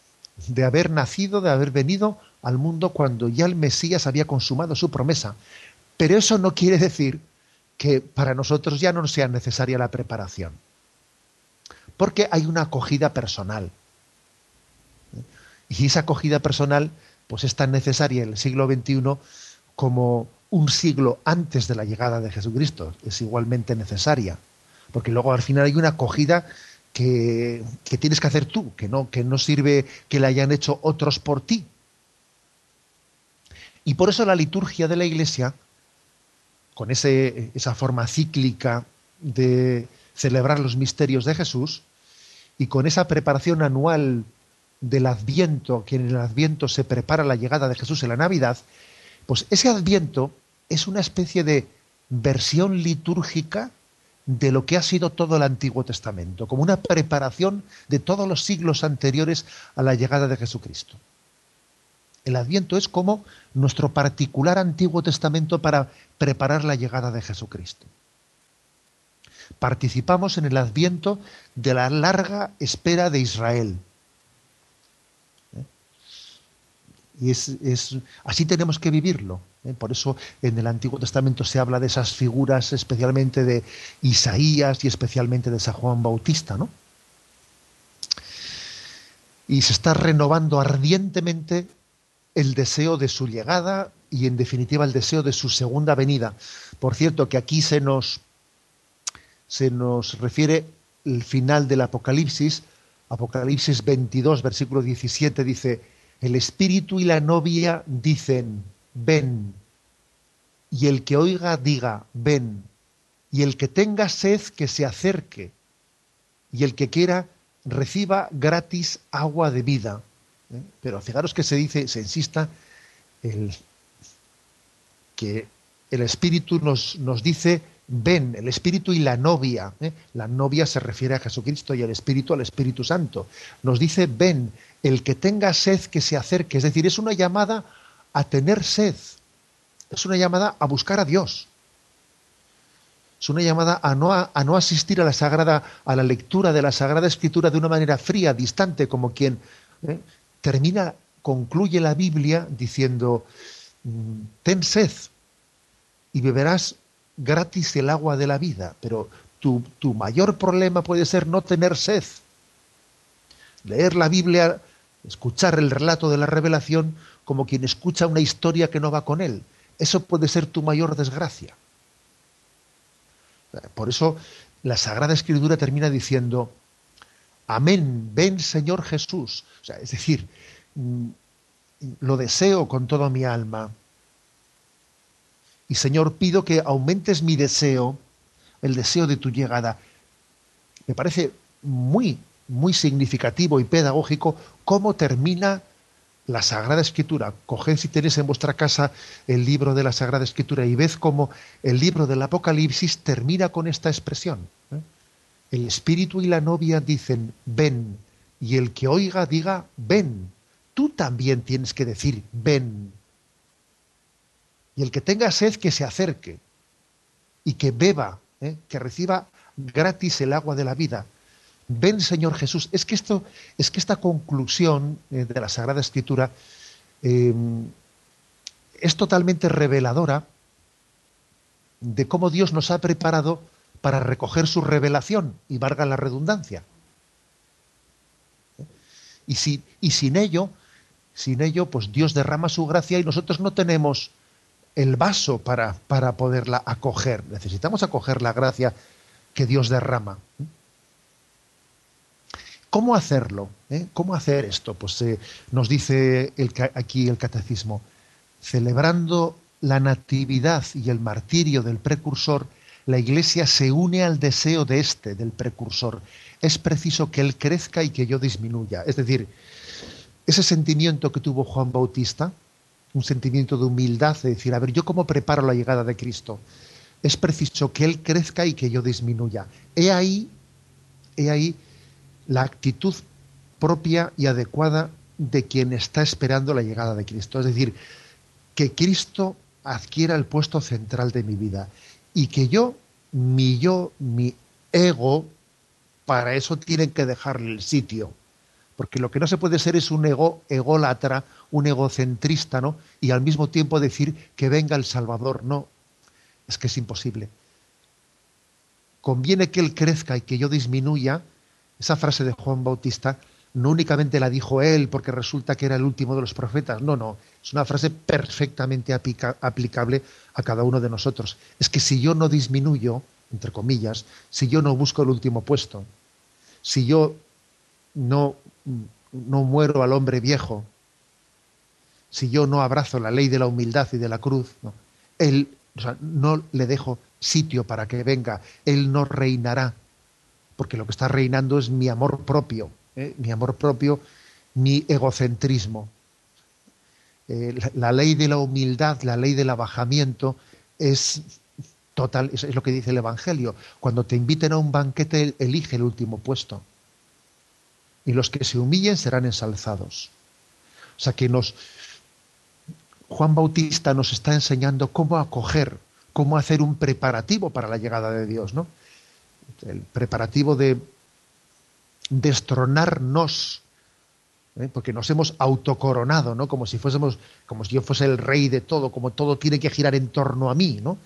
Speaker 1: de haber nacido, de haber venido al mundo cuando ya el Mesías había consumado su promesa. Pero eso no quiere decir que para nosotros ya no sea necesaria la preparación. Porque hay una acogida personal. Y esa acogida personal pues es tan necesaria en el siglo XXI como un siglo antes de la llegada de Jesucristo. Es igualmente necesaria. Porque luego al final hay una acogida que, tienes que hacer tú, que no, que no sirve que la hayan hecho otros por ti. Y por eso la liturgia de la Iglesia, con ese, esa forma cíclica de celebrar los misterios de Jesús, y con esa preparación anual del Adviento, que en el Adviento se prepara la llegada de Jesús en la Navidad, pues ese Adviento es una especie de versión litúrgica de lo que ha sido todo el Antiguo Testamento, como una preparación de todos los siglos anteriores a la llegada de Jesucristo. El Adviento es como nuestro particular Antiguo Testamento para preparar la llegada de Jesucristo. Participamos en el Adviento de la larga espera de Israel. ¿Eh? Y es, así tenemos que vivirlo. ¿Eh? Por eso en el Antiguo Testamento se habla de esas figuras, especialmente de Isaías y especialmente de San Juan Bautista, ¿no? Y se está renovando ardientemente el deseo de su llegada y en definitiva el deseo de su segunda venida. Por cierto, que aquí se nos, se nos refiere el final del Apocalipsis, Apocalipsis 22, versículo 17, dice, el espíritu y la novia dicen, ven, y el que oiga diga, ven, y el que tenga sed que se acerque, y el que quiera reciba gratis agua de vida. ¿eh? Pero fijaros que se dice, se insista, el, que el Espíritu nos, nos, dice, ven, el Espíritu y la novia. ¿eh? La novia se refiere a Jesucristo y el Espíritu al Espíritu Santo. Nos dice, ven, el que tenga sed que se acerque. Es decir, es una llamada a tener sed. Es una llamada a buscar a Dios. Es una llamada a no, a, no asistir a la sagrada, a la lectura de la Sagrada Escritura de una manera fría, distante, como quien ¿eh? termina, concluye la Biblia diciendo, mm, ten sed y beberás gratis el agua de la vida, pero tu, tu mayor problema puede ser no tener sed. Leer la Biblia, escuchar el relato de la revelación como quien escucha una historia que no va con él. Eso puede ser tu mayor desgracia. Por eso la Sagrada Escritura termina diciendo, Amén, ven Señor Jesús. O sea, es decir, mm, lo deseo con toda mi alma. Y Señor, pido que aumentes mi deseo, el deseo de tu llegada. Me parece muy, muy significativo y pedagógico cómo termina la Sagrada Escritura. Coged si tenéis en vuestra casa el libro de la Sagrada Escritura y ved cómo el libro del Apocalipsis termina con esta expresión. ¿eh? El espíritu y la novia dicen, ven, y el que oiga diga, ven. Tú también tienes que decir, ven. Y el que tenga sed, que se acerque y que beba, ¿eh? que reciba gratis el agua de la vida. Ven, Señor Jesús. Es que esto, es que esta conclusión eh, de la Sagrada Escritura eh, es totalmente reveladora de cómo Dios nos ha preparado para recoger su revelación, y valga la redundancia. Y, y sin ello, sin ello, pues Dios derrama su gracia y nosotros no tenemos el vaso para, para poderla acoger. Necesitamos acoger la gracia que Dios derrama. ¿Cómo hacerlo? ¿Eh? ¿Cómo hacer esto? Pues eh, nos dice aquí el catecismo, celebrando la natividad y el martirio del precursor, la Iglesia se une al deseo de este, del precursor. Es preciso que Él crezca y que yo disminuya. Es decir, ese sentimiento que tuvo Juan Bautista, un sentimiento de humildad, de decir, a ver, ¿yo cómo preparo la llegada de Cristo? Es preciso que Él crezca y que yo disminuya. He ahí, he ahí la actitud propia y adecuada de quien está esperando la llegada de Cristo. Es decir, que Cristo adquiera el puesto central de mi vida y que yo, mi yo, mi ego, para eso tienen que dejarle el sitio porque lo que no se puede ser es un ego ególatra, un egocentrista, ¿no? Y al mismo tiempo decir que venga el Salvador, no, es que es imposible. Conviene que él crezca y que yo disminuya. Esa frase de Juan Bautista no únicamente la dijo él porque resulta que era el último de los profetas, no, no, es una frase perfectamente aplicable a cada uno de nosotros. Es que si yo no disminuyo, entre comillas, si yo no busco el último puesto, si yo no no muero al hombre viejo, si yo no abrazo la ley de la humildad y de la cruz, él, no le dejo sitio para que venga, él no reinará, porque lo que está reinando es mi amor propio, ¿eh? mi amor propio, mi egocentrismo. Eh, la, ley de la humildad, la ley del abajamiento es total, es lo que dice el Evangelio. Cuando te inviten a un banquete, elige el último puesto y los que se humillen serán ensalzados. O sea que nos Juan Bautista nos está enseñando cómo acoger, cómo hacer un preparativo para la llegada de Dios, ¿no? El preparativo de destronarnos, ¿eh? porque nos hemos autocoronado, ¿no? Como si fuésemos, como si yo fuese el rey de todo, como todo tiene que girar en torno a mí, ¿no?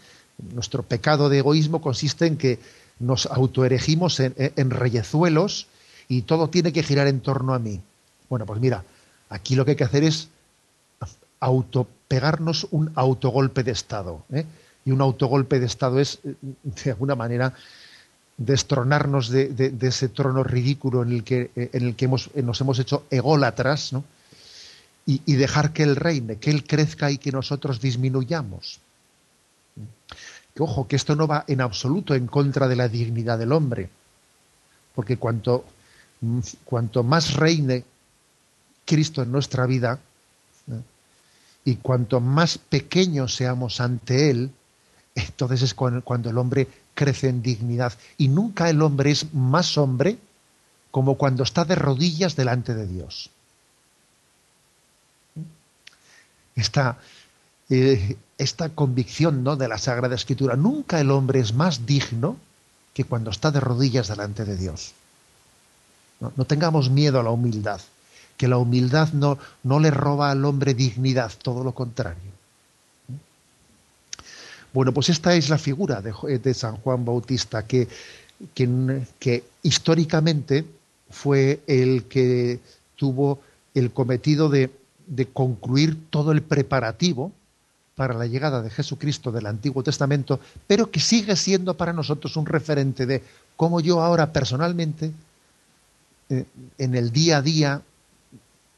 Speaker 1: Nuestro pecado de egoísmo consiste en que nos autoerigimos en, en reyezuelos y todo tiene que girar en torno a mí. Bueno, pues mira, aquí lo que hay que hacer es autopegarnos un autogolpe de Estado. ¿eh? Y un autogolpe de Estado es, de alguna manera, destronarnos de, ese trono ridículo en el que, que hemos, nos hemos hecho ególatras. Y, dejar que Él reine, que Él crezca y que nosotros disminuyamos. Que ojo, que esto no va en absoluto en contra de la dignidad del hombre, porque cuanto cuanto más reine Cristo en nuestra vida y cuanto más pequeños seamos ante Él, entonces es cuando, el hombre crece en dignidad. Y nunca el hombre es más hombre como cuando está de rodillas delante de Dios. Esta, eh, esta convicción ¿no? de la Sagrada Escritura, nunca el hombre es más digno que cuando está de rodillas delante de Dios. No, tengamos miedo a la humildad, que la humildad no, no le roba al hombre dignidad, todo lo contrario. Bueno, pues esta es la figura de, San Juan Bautista, que, históricamente fue el que tuvo el cometido de, concluir todo el preparativo para la llegada de Jesucristo del Antiguo Testamento, pero que sigue siendo para nosotros un referente de cómo yo ahora personalmente eh, en el día a día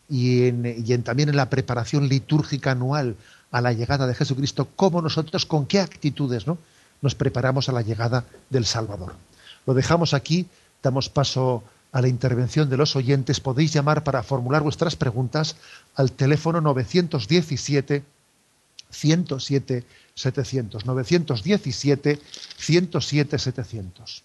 Speaker 1: y, también en la preparación litúrgica anual a la llegada de Jesucristo, cómo nosotros, con qué actitudes ¿no? nos preparamos a la llegada del Salvador. Lo dejamos aquí, damos paso a la intervención de los oyentes. Podéis llamar para formular vuestras preguntas al teléfono 917 107 700. 917 107 700.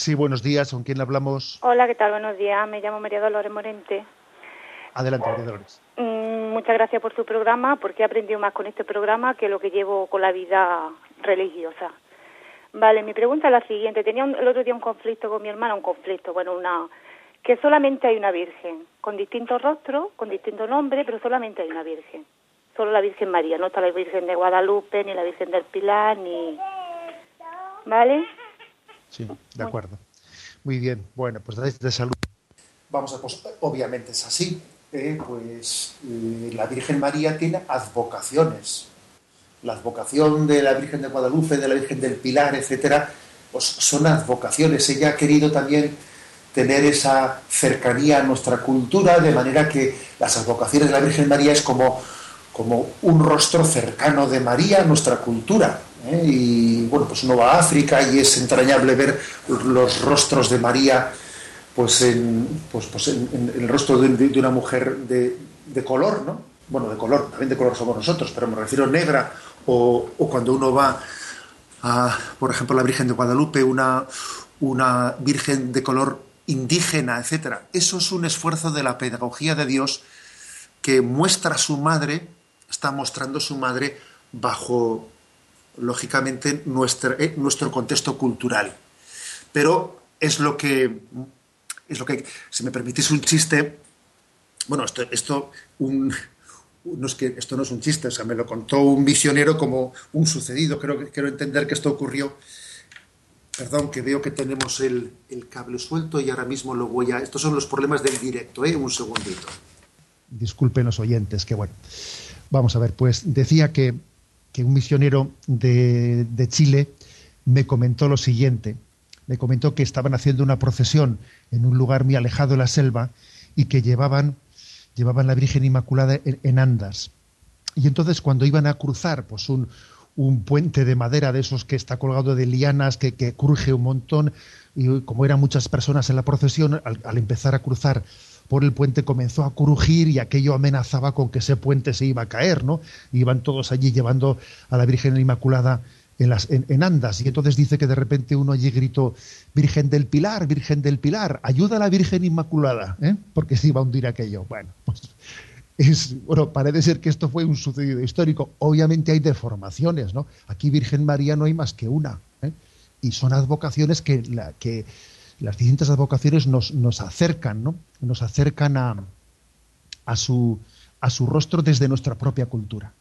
Speaker 1: Sí, buenos días. ¿Con quién hablamos?
Speaker 3: Hola, ¿qué tal? Buenos días. Me llamo María Dolores Morente.
Speaker 1: Adelante, María Dolores.
Speaker 3: Mm, muchas gracias por su programa, porque he aprendido más con este programa que lo que llevo con la vida religiosa. Vale, mi pregunta es la siguiente. Tenía el otro día un conflicto con mi hermana, un conflicto, bueno, una que solamente hay una virgen, con distintos rostros, con distintos nombres, pero solamente hay una virgen. Solo la Virgen María, no está la Virgen de Guadalupe, ni la Virgen del Pilar, ni... ¿Vale?
Speaker 1: Sí, de acuerdo. Muy bien, bueno, pues de salud. Vamos a, pues, obviamente es así. ¿eh? pues eh, la Virgen María tiene advocaciones. La advocación de la Virgen de Guadalupe, de la Virgen del Pilar, etcétera, pues son advocaciones. Ella ha querido también tener esa cercanía a nuestra cultura, de manera que las advocaciones de la Virgen María es como, como un rostro cercano de María a nuestra cultura. ¿Eh? Y bueno, pues uno va a África y es entrañable ver los rostros de María pues en, pues, pues en, el rostro de, una mujer de, de, color, ¿no? Bueno, de color, también de color somos nosotros, pero me refiero negra, o, cuando uno va a, por ejemplo, la Virgen de Guadalupe, una, una Virgen de color indígena, etcétera. Eso es un esfuerzo de la pedagogía de Dios que muestra a su madre, está mostrando a su madre bajo lógicamente, nuestro, eh, nuestro contexto cultural. Pero es lo que, es lo que, si me permitís un chiste, bueno, esto, esto, un, no es que esto no es un chiste, o sea, me lo contó un visionero como un sucedido, creo quiero entender que esto ocurrió. Perdón, que veo que tenemos el, el, cable suelto y ahora mismo lo voy a... Estos son los problemas del directo, ¿eh? Un segundito. Disculpen los oyentes, que bueno. Vamos a ver, pues decía que un misionero de, Chile me comentó lo siguiente. Me comentó que estaban haciendo una procesión en un lugar muy alejado de la selva y que llevaban, llevaban la Virgen Inmaculada en, andas. Y entonces cuando iban a cruzar pues un, puente de madera de esos que está colgado de lianas, que, que cruje un montón, y como eran muchas personas en la procesión, al empezar a cruzar por el puente comenzó a crujir y aquello amenazaba con que ese puente se iba a caer, ¿no? iban todos allí llevando a la Virgen Inmaculada en, las, en, andas. Y entonces dice que de repente uno allí gritó, Virgen del Pilar, Virgen del Pilar, ayuda a la Virgen Inmaculada, ¿eh? porque se iba a hundir aquello. Bueno, pues es, bueno, parece ser que esto fue un sucedido histórico. Obviamente hay deformaciones, ¿no? Aquí Virgen María no hay más que una. ¿eh? Y son advocaciones que, la, que las distintas advocaciones nos, nos acercan, ¿no? Nos acercan a, a, su, a su rostro desde nuestra propia cultura.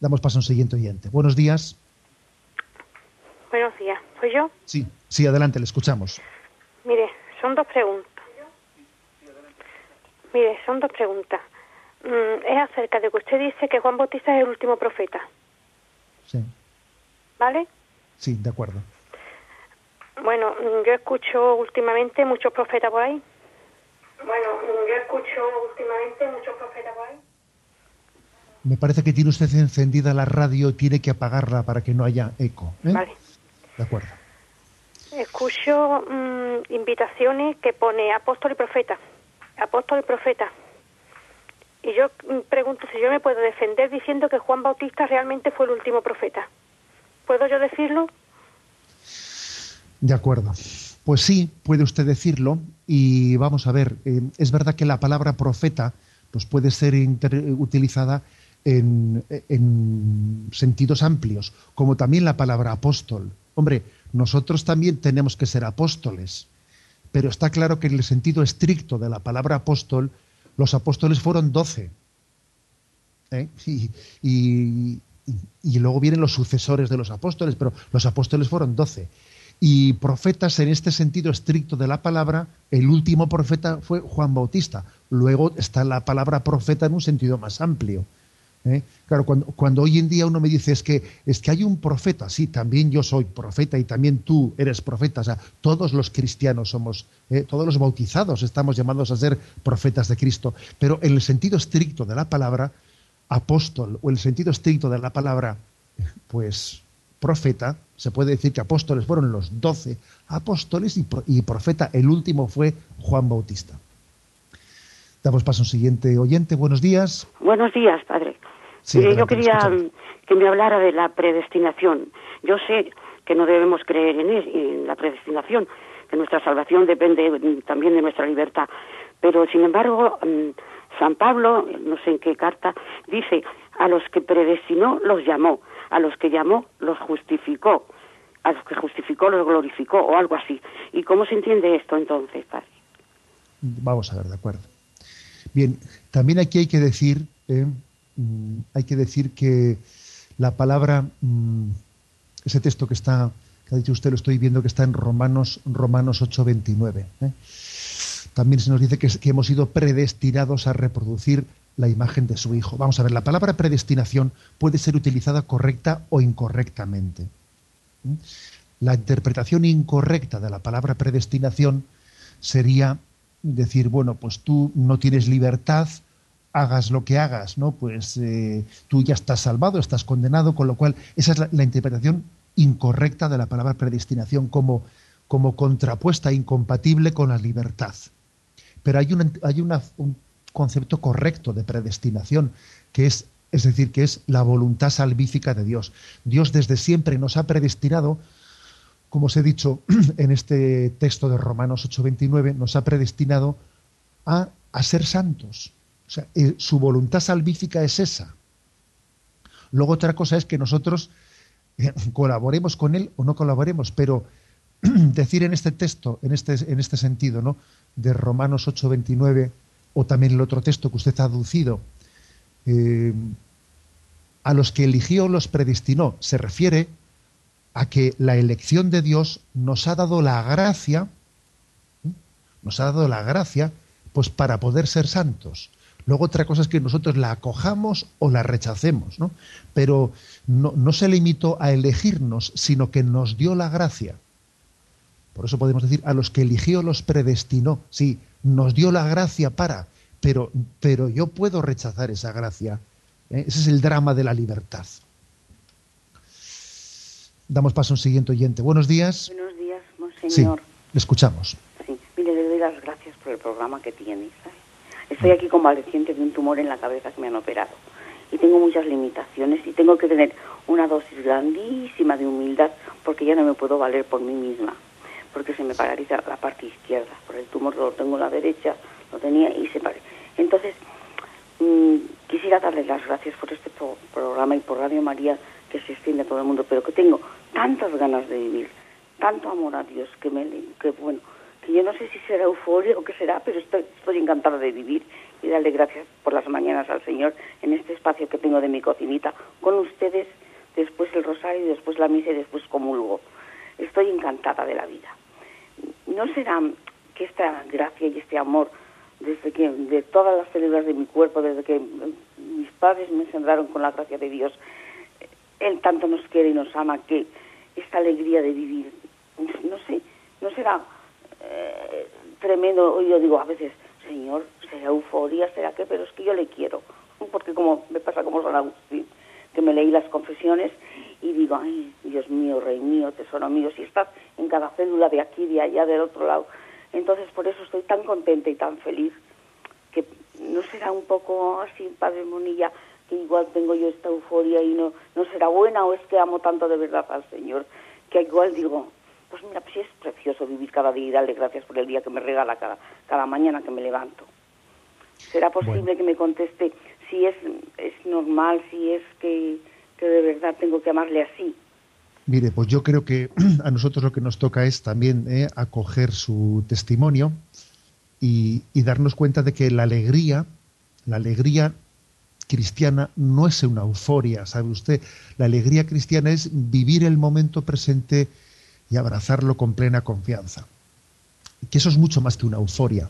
Speaker 1: Damos paso a un siguiente oyente. Buenos días.
Speaker 3: Buenos días. ¿Soy yo?
Speaker 1: Sí, sí, adelante, le escuchamos.
Speaker 3: Mire, son dos preguntas. Mire, son dos preguntas. Mm, es acerca de que usted dice que Juan Bautista es el último profeta.
Speaker 1: Sí.
Speaker 3: ¿Vale?
Speaker 1: Sí, de acuerdo.
Speaker 3: Bueno, mm, yo escucho últimamente muchos profetas por ahí. Bueno, mm, yo escucho últimamente muchos profetas por ahí.
Speaker 1: Me parece que tiene usted encendida la radio, tiene que apagarla para que no haya eco. ¿eh?
Speaker 3: Vale.
Speaker 1: De acuerdo.
Speaker 3: Escucho mm, invitaciones que pone apóstol y profeta, apóstol y profeta. Y yo pregunto si yo me puedo defender diciendo que Juan Bautista realmente fue el último profeta. ¿Puedo yo decirlo?
Speaker 1: De acuerdo. Pues sí, puede usted decirlo y vamos a ver, eh, es verdad que la palabra profeta pues puede ser utilizada en, en, sentidos amplios, como también la palabra apóstol. Hombre, nosotros también tenemos que ser apóstoles, pero está claro que en el sentido estricto de la palabra apóstol, los apóstoles fueron doce. ¿eh? y, luego vienen los sucesores de los apóstoles, pero los apóstoles fueron doce. Y profetas en este sentido estricto de la palabra, el último profeta fue Juan Bautista. Luego está la palabra profeta en un sentido más amplio. ¿eh? Claro, cuando, hoy en día uno me dice es que, es que hay un profeta, sí, también yo soy profeta y también tú eres profeta, o sea, todos los cristianos somos, ¿eh? todos los bautizados estamos llamados a ser profetas de Cristo, pero en el sentido estricto de la palabra, apóstol, o el sentido estricto de la palabra, pues profeta, se puede decir que apóstoles fueron los doce apóstoles y, y profeta, el último fue Juan Bautista. Damos paso a un siguiente oyente. Buenos días.
Speaker 4: Buenos días, padre yo quería que me hablara de la predestinación. Yo sé que no debemos creer en, en la predestinación, que nuestra salvación depende también de nuestra libertad. Pero, sin embargo, mm, San Pablo, no sé en qué carta, dice, a los que predestinó los llamó, a los que llamó los justificó, a los que justificó los glorificó, o algo así. ¿Y cómo se entiende esto entonces, padre?
Speaker 1: Vamos a ver, de acuerdo. Bien, también aquí hay que decir eh, Mm, hay que decir que la palabra, mm, ese texto que está, que ha dicho usted, lo estoy viendo que está en Romanos, Romanos 8:29. ¿eh? También se nos dice que, hemos sido predestinados a reproducir la imagen de su Hijo. Vamos a ver, la palabra predestinación puede ser utilizada correcta o incorrectamente. ¿eh? La interpretación incorrecta de la palabra predestinación sería decir, bueno, pues tú no tienes libertad hagas lo que hagas, ¿no? Pues eh, tú ya estás salvado, estás condenado, con lo cual esa es la, interpretación incorrecta de la palabra predestinación como, como contrapuesta, incompatible con la libertad. Pero hay, hay un concepto correcto de predestinación, que es, es decir, que es la voluntad salvífica de Dios. Dios desde siempre nos ha predestinado, como os he dicho en este texto de Romanos 8:29, nos ha predestinado a, a ser santos o sea, eh, su voluntad salvífica es esa. Luego otra cosa es que nosotros eh, colaboremos con él o no colaboremos, pero decir en este texto, en este, en este sentido, ¿no? de Romanos 8:29, o también el otro texto que usted ha aducido, eh, a los que eligió los predestinó, se refiere a que la elección de Dios nos ha dado la gracia, nos ha dado la gracia, pues para poder ser santos. Luego otra cosa es que nosotros la acojamos o la rechacemos, ¿no? Pero no, se limitó a elegirnos, sino que nos dio la gracia. Por eso podemos decir, a los que eligió los predestinó. Sí, nos dio la gracia para, pero, pero yo puedo rechazar esa gracia. ¿eh? Ese es el drama de la libertad. Damos paso a un siguiente oyente. Buenos días.
Speaker 4: Buenos días, monseñor.
Speaker 1: Sí, le escuchamos.
Speaker 4: Sí, mire, le doy las gracias por el programa que tiene. Estoy aquí convaleciente de un tumor en la cabeza que me han operado y tengo muchas limitaciones y tengo que tener una dosis grandísima de humildad porque ya no me puedo valer por mí misma, porque se me paraliza la parte izquierda, por el tumor lo tengo en la derecha, lo tenía y se paraliza. Entonces, mm, quisiera darles las gracias por este programa y por Radio María que se extiende a todo el mundo, pero que tengo tantas ganas de vivir, tanto amor a Dios que me que bueno, que yo no sé si será euforia o qué será, pero estoy, estoy encantada de vivir y darle gracias por las mañanas al Señor en este espacio que tengo de mi cocinita, con ustedes, después el rosario, después la misa y después comulgo. Estoy encantada de la vida. ¿No será que esta gracia y este amor, desde que de todas las células de mi cuerpo, desde que mis padres me engendraron con la gracia de Dios, Él tanto nos quiere y nos ama que esta alegría de vivir, no sé, no será eh, tremendo. Yo digo a veces, Señor, será euforia, será que, pero es que yo le quiero. Porque como me pasa como San Agustín, que me leí las confesiones y digo, ay, Dios mío, Rey mío, tesoro mío, si estás en cada célula de aquí, de allá, del otro lado. Entonces por eso estoy tan contenta y tan feliz que no será un poco así, Padre Monilla, que igual tengo yo esta euforia y no, no será buena o es que amo tanto de verdad al Señor, que igual digo, pues mira, pues es precioso vivir cada día y darle gracias por el día que me regala cada, cada mañana que me levanto. ¿Será posible que me conteste si es, es normal, si es que, de verdad tengo que amarle así?
Speaker 1: Mire, pues yo creo que a nosotros lo que nos toca es también eh, acoger su testimonio y, y, darnos cuenta de que la alegría, la alegría cristiana no es una euforia, ¿sabe usted? La alegría cristiana es vivir el momento presente y abrazarlo con plena confianza. Que eso es mucho más que una euforia.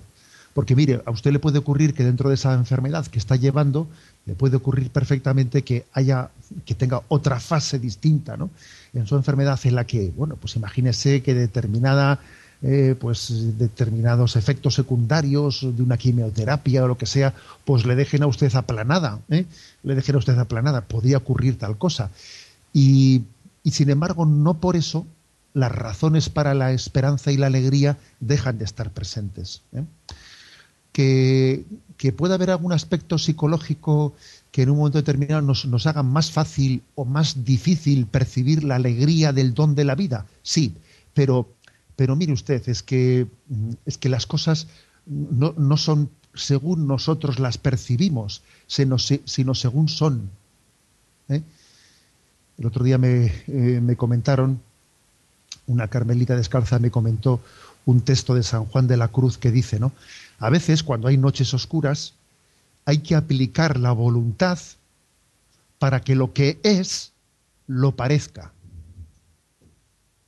Speaker 1: Porque mire, a usted le puede ocurrir que dentro de esa enfermedad que está llevando, le puede ocurrir perfectamente que haya, que tenga otra fase distinta, ¿no? En su enfermedad en la que, bueno, pues imagínese que determinada eh, pues determinados efectos secundarios de una quimioterapia o lo que sea, pues le dejen a usted aplanada, ¿eh? le dejen a usted aplanada, podría ocurrir tal cosa. Y, sin embargo, no por eso las razones para la esperanza y la alegría dejan de estar presentes. ¿eh? Que, que pueda haber algún aspecto psicológico que en un momento determinado nos, haga más fácil o más difícil percibir la alegría del don de la vida, sí, pero pero mire usted, es que, mm, es que las cosas no, no son según nosotros las percibimos, sino, sino según son. ¿eh? El otro día me, eh, me, comentaron, una carmelita descalza me comentó un texto de San Juan de la Cruz que dice, ¿no? A veces cuando hay noches oscuras hay que aplicar la voluntad para que lo que es lo parezca.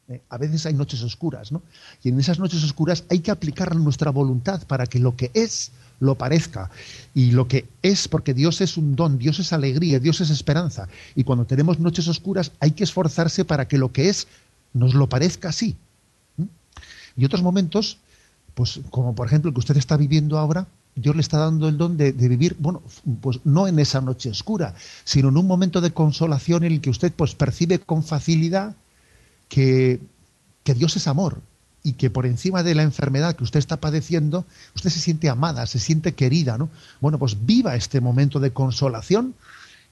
Speaker 1: Eh, a veces hay noches oscuras, ¿no? Y en esas noches oscuras hay que aplicar nuestra voluntad para que lo que es lo parezca. Y lo que es, porque Dios es un don, Dios es alegría, Dios es esperanza. Y cuando tenemos noches oscuras hay que esforzarse para que lo que es nos lo parezca así. Y otros momentos, pues como por ejemplo el que usted está viviendo ahora, Dios le está dando el don de, vivir, bueno, pues no en esa noche oscura, sino en un momento de consolación en el que usted pues percibe con facilidad que, Dios es amor y que por encima de la enfermedad que usted está padeciendo, usted se siente amada, se siente querida, ¿no? Bueno, pues viva este momento de consolación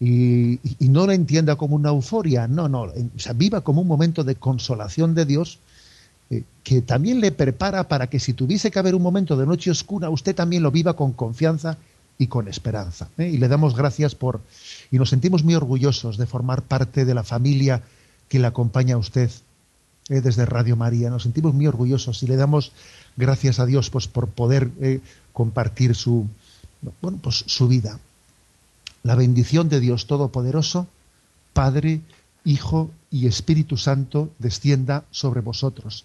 Speaker 1: y, no lo entienda como una euforia, no, no, o sea, viva como un momento de consolación de Dios que también le prepara para que si tuviese que haber un momento de noche oscura, usted también lo viva con confianza y con esperanza. ¿eh? Y le damos gracias por, y nos sentimos muy orgullosos de formar parte de la familia que le acompaña a usted eh, desde Radio María. Nos sentimos muy orgullosos y le damos gracias a Dios pues, por poder eh, compartir su, bueno, pues, su vida. La bendición de Dios Todopoderoso, Padre, Hijo y Espíritu Santo, descienda sobre vosotros.